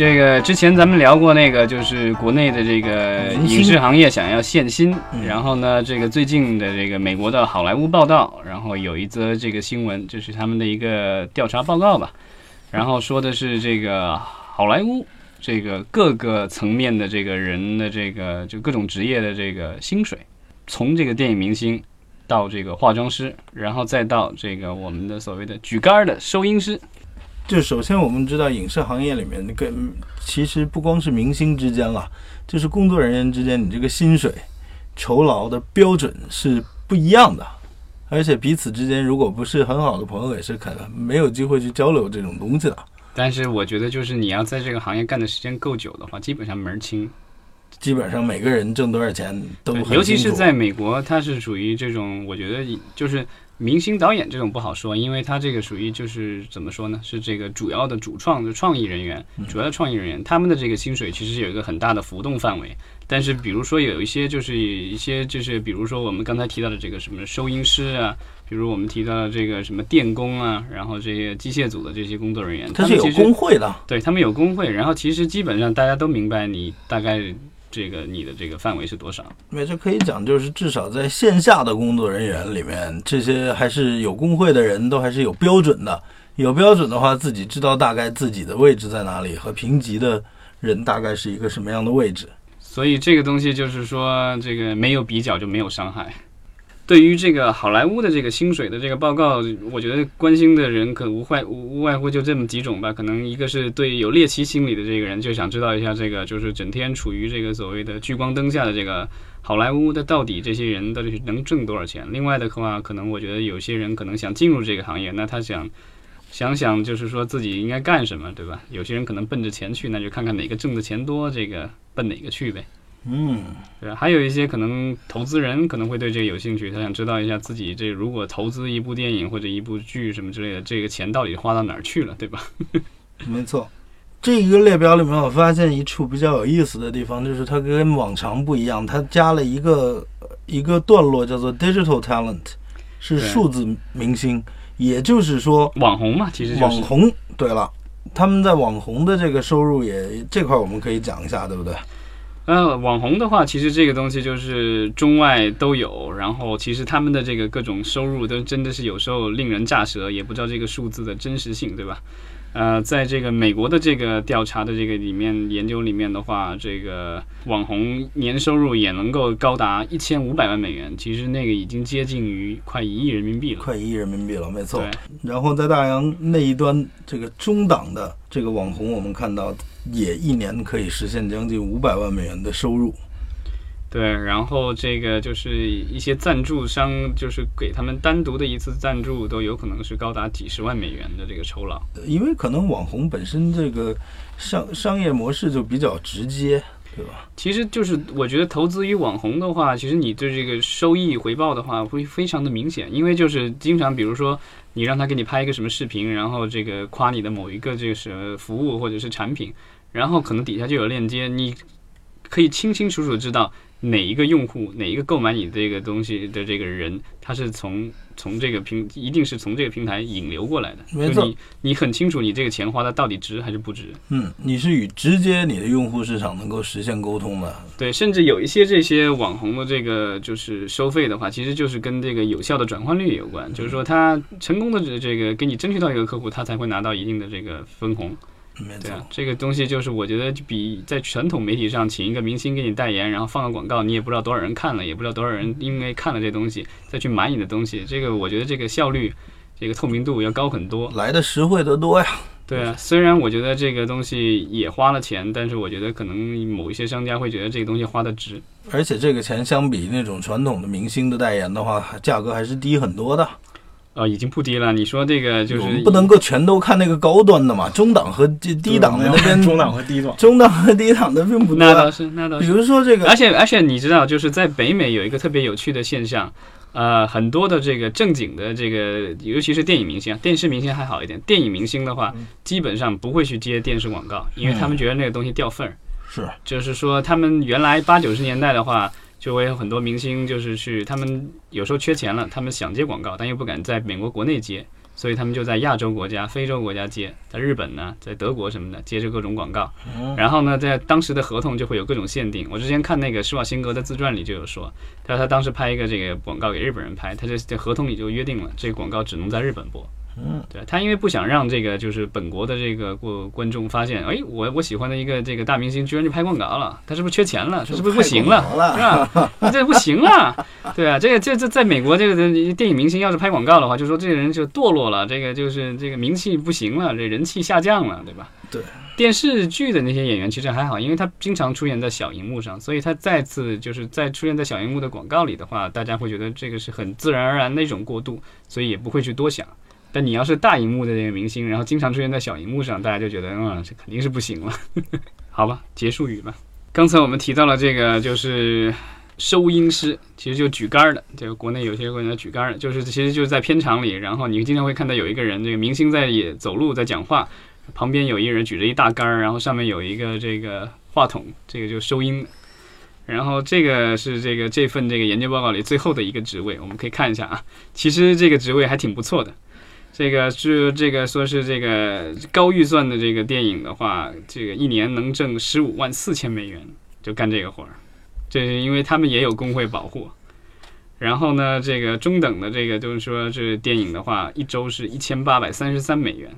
这个之前咱们聊过那个，就是国内的这个影视行业想要限薪，然后呢，这个最近的这个美国的好莱坞报道，然后有一则这个新闻，就是他们的一个调查报告吧，然后说的是这个好莱坞这个各个层面的这个人的这个就各种职业的这个薪水，从这个电影明星到这个化妆师，然后再到这个我们的所谓的举杆的收音师。就首先我们知道，影视行业里面那个其实不光是明星之间了，就是工作人员之间，你这个薪水、酬劳的标准是不一样的，而且彼此之间如果不是很好的朋友，也是可能没有机会去交流这种东西的。但是我觉得，就是你要在这个行业干的时间够久的话，基本上门儿清。基本上每个人挣多少钱都很尤其是在美国，它是属于这种，我觉得就是明星导演这种不好说，因为他这个属于就是怎么说呢？是这个主要的主创的创意人员，主要的创意人员，他们的这个薪水其实有一个很大的浮动范围。但是比如说有一些就是一些就是比如说我们刚才提到的这个什么收音师啊，比如我们提到的这个什么电工啊，然后这些机械组的这些工作人员，他是有工会的，对他们有工会，然后其实基本上大家都明白你大概这个你的这个范围是多少。没这可以讲，就是至少在线下的工作人员里面，这些还是有工会的人都还是有标准的。有标准的话，自己知道大概自己的位置在哪里，和评级的人大概是一个什么样的位置。所以这个东西就是说，这个没有比较就没有伤害。对于这个好莱坞的这个薪水的这个报告，我觉得关心的人可无外无外乎就这么几种吧。可能一个是对有猎奇心理的这个人，就想知道一下这个就是整天处于这个所谓的聚光灯下的这个好莱坞的到底这些人到底是能挣多少钱。另外的话，可能我觉得有些人可能想进入这个行业，那他想想想就是说自己应该干什么，对吧？有些人可能奔着钱去，那就看看哪个挣的钱多，这个奔哪个去呗。嗯，对？还有一些可能投资人可能会对这个有兴趣，他想知道一下自己这如果投资一部电影或者一部剧什么之类的，这个钱到底花到哪儿去了，对吧？没错。这一个列表里面，我发现一处比较有意思的地方，就是它跟往常不一样，它加了一个一个段落，叫做 digital talent，是数字明星，也就是说网红嘛，其实就是网红。对了，他们在网红的这个收入也这块，我们可以讲一下，对不对？呃，网红的话，其实这个东西就是中外都有，然后其实他们的这个各种收入都真的是有时候令人咋舌，也不知道这个数字的真实性，对吧？呃，在这个美国的这个调查的这个里面研究里面的话，这个网红年收入也能够高达一千五百万美元，其实那个已经接近于快一亿人民币了。快一亿人民币了，没错。然后在大洋那一端，这个中档的这个网红，我们看到也一年可以实现将近五百万美元的收入。对，然后这个就是一些赞助商，就是给他们单独的一次赞助，都有可能是高达几十万美元的这个酬劳。因为可能网红本身这个商商业模式就比较直接，对吧？其实就是我觉得投资于网红的话，其实你对这个收益回报的话会非常的明显，因为就是经常比如说你让他给你拍一个什么视频，然后这个夸你的某一个这个是服务或者是产品，然后可能底下就有链接，你可以清清楚楚知道哪一个用户哪一个购买你这个东西的这个人，他是从从这个平一定是从这个平台引流过来的，没错你你很清楚你这个钱花的到底值还是不值。嗯，你是与直接你的用户市场能够实现沟通的。对，甚至有一些这些网红的这个就是收费的话，其实就是跟这个有效的转换率有关，就是说他成功的这这个给你争取到一个客户，他才会拿到一定的这个分红。没错对啊，，这个东西就是我觉得就比在传统媒体上请一个明星给你代言，然后放个广告，你也不知道多少人看了，也不知道多少人因为看了这东西再去买你的东西，这个我觉得这个效率、这个透明度要高很多。来的实惠得多呀。对啊，虽然我觉得这个东西也花了钱，但是我觉得可能某一些商家会觉得这个东西花的值。而且这个钱相比那种传统的明星的代言的话，价格还是低很多的。呃，已经不低了。你说这个就是不能够全都看那个高端的嘛，中档和低低档的那边，中档和低档，中档和低档的并不多啊。那倒是，那倒是比。如说这个而且而且你知道，就是在北美有一个特别有趣的现象，呃，很多的这个正经的这个，尤其是电影明星啊，电视明星还好一点，电影明星的话，基本上不会去接电视广告，因为他们觉得那个东西掉份儿。是就是说，他们原来八九十年代的话，就会有很多明星就是去，他们有时候缺钱了，他们想接广告，但又不敢在美国国内接，所以他们就在亚洲国家、非洲国家接，在日本呢，在德国什么的接着各种广告。然后呢，在当时的合同就会有各种限定。我之前看那个施瓦辛格的自传里就有说，他说他当时拍一个这个广告给日本人拍，他这在合同里就约定了，这个广告只能在日本播。嗯，对他因为不想让这个就是本国的这个过观众发现，哎，我我喜欢的一个这个大明星居然去拍广告了，他是不是缺钱了？他是不是不行了？是吧？那这不行了，对啊，这个这这在美国这个电影明星要是拍广告的话，就说这个人就堕落了，这个就是这个名气不行了，这人气下降了，对吧？对。电视剧的那些演员其实还好，因为他经常出现在小荧幕上，所以他再次就是在出现在小荧幕的广告里的话，大家会觉得这个是很自然而然的一种过渡，所以也不会去多想。但你要是大荧幕的这个明星，然后经常出现在小荧幕上，大家就觉得，嗯，这肯定是不行了。好吧，结束语吧。刚才我们提到了这个，就是收音师，其实就举杆的。这个国内有些人叫举杆的，就是其实就是在片场里，然后你经常会看到有一个人，这个明星在也走路在讲话，旁边有一人举着一大杆，然后上面有一个这个话筒，这个就收音。然后这个是这个这份这个研究报告里最后的一个职位，我们可以看一下啊。其实这个职位还挺不错的。这个是这个说是这个高预算的这个电影的话，这个一年能挣十五万四千美元，就干这个活儿。这是因为他们也有工会保护。然后呢，这个中等的这个就是说这电影的话，一周是一千八百三十三美元。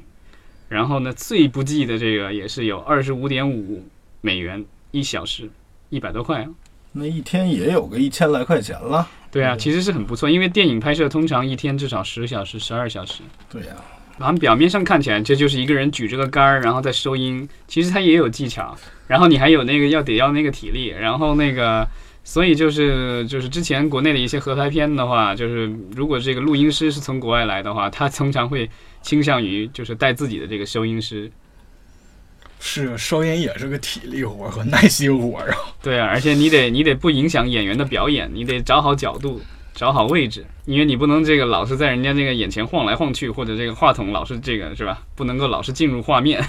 然后呢，最不济的这个也是有二十五点五美元一小时，一百多块啊。那一天也有个一千来块钱了。对啊，其实是很不错，因为电影拍摄通常一天至少十小时、十二小时。对呀，然后表面上看起来这就是一个人举着个杆儿，然后在收音，其实他也有技巧。然后你还有那个要得要那个体力，然后那个，所以就是就是之前国内的一些合拍片的话，就是如果这个录音师是从国外来的话，他通常会倾向于就是带自己的这个收音师。是收音也是个体力活和耐心活啊。对啊，而且你得你得不影响演员的表演，你得找好角度，找好位置，因为你不能这个老是在人家那个眼前晃来晃去，或者这个话筒老是这个是吧？不能够老是进入画面。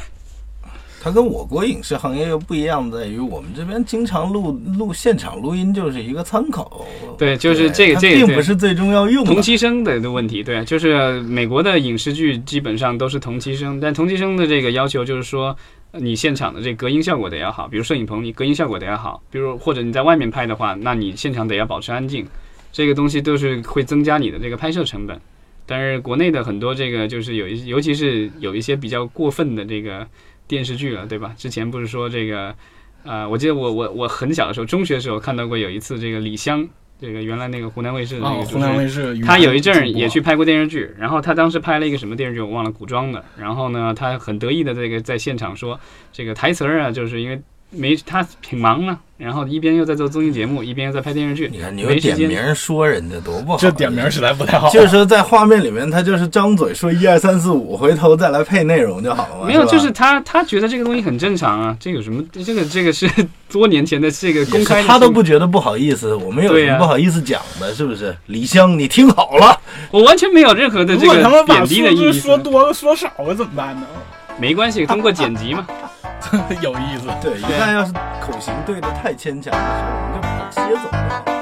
它跟我国影视行业又不一样，在于我们这边经常录录现场录音就是一个参考。对，就是这个这个并不是最终要用同期声的的问题。对，就是美国的影视剧基本上都是同期声，但同期声的这个要求就是说。你现场的这隔音效果得要好，比如摄影棚你隔音效果得要好，比如或者你在外面拍的话，那你现场得要保持安静，这个东西都是会增加你的这个拍摄成本。但是国内的很多这个就是有一，尤其是有一些比较过分的这个电视剧了，对吧？之前不是说这个，呃，我记得我我我很小的时候，中学的时候看到过有一次这个李湘。这个原来那个湖南卫视的那个湖南卫视，他有一阵儿也去拍过电视剧，然后他当时拍了一个什么电视剧我忘了，古装的。然后呢，他很得意的这个在现场说，这个台词儿啊，就是因为没他挺忙啊。然后一边又在做综艺节目，一边又在拍电视剧。你看，你又点名说人家多不好，这点名实在不太好。就是说，在画面里面，他就是张嘴说一二三四五，回头再来配内容就好了。没有，就是他他觉得这个东西很正常啊，这有什么？这个这个是 多年前的这个公开，他都不觉得不好意思，我们有什么不好意思讲的？是不是？李湘，你听好了，我完全没有任何的这个贬低的意思。说多了说少了怎么办呢？没关系，通过剪辑嘛。有意思，对，一旦要是口型对的太牵强的时候，我们就把它切走。